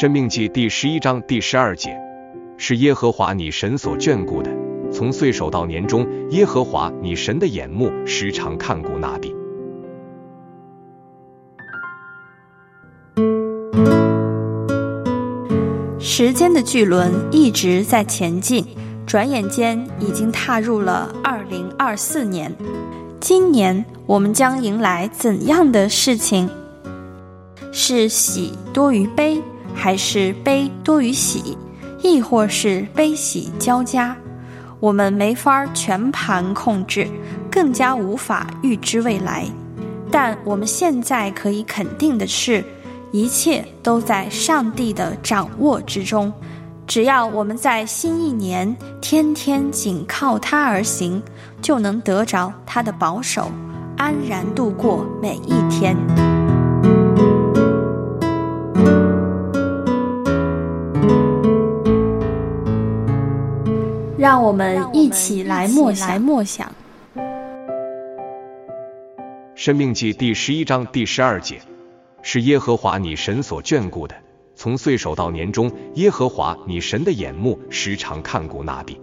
生命记第十一章第十二节，是耶和华你神所眷顾的。从岁首到年终，耶和华你神的眼目时常看顾那地。时间的巨轮一直在前进，转眼间已经踏入了二零二四年。今年我们将迎来怎样的事情？是喜多于悲？还是悲多于喜，亦或是悲喜交加，我们没法全盘控制，更加无法预知未来。但我们现在可以肯定的是，一切都在上帝的掌握之中。只要我们在新一年天天紧靠他而行，就能得着他的保守，安然度过每一天。让我们一起来默想。默想。生命记第十一章第十二节，是耶和华你神所眷顾的。从岁首到年终，耶和华你神的眼目时常看顾那地。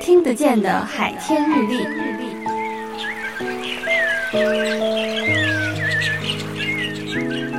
听得见的海天日历。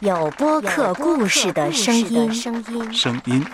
有播客故事的声音，声音。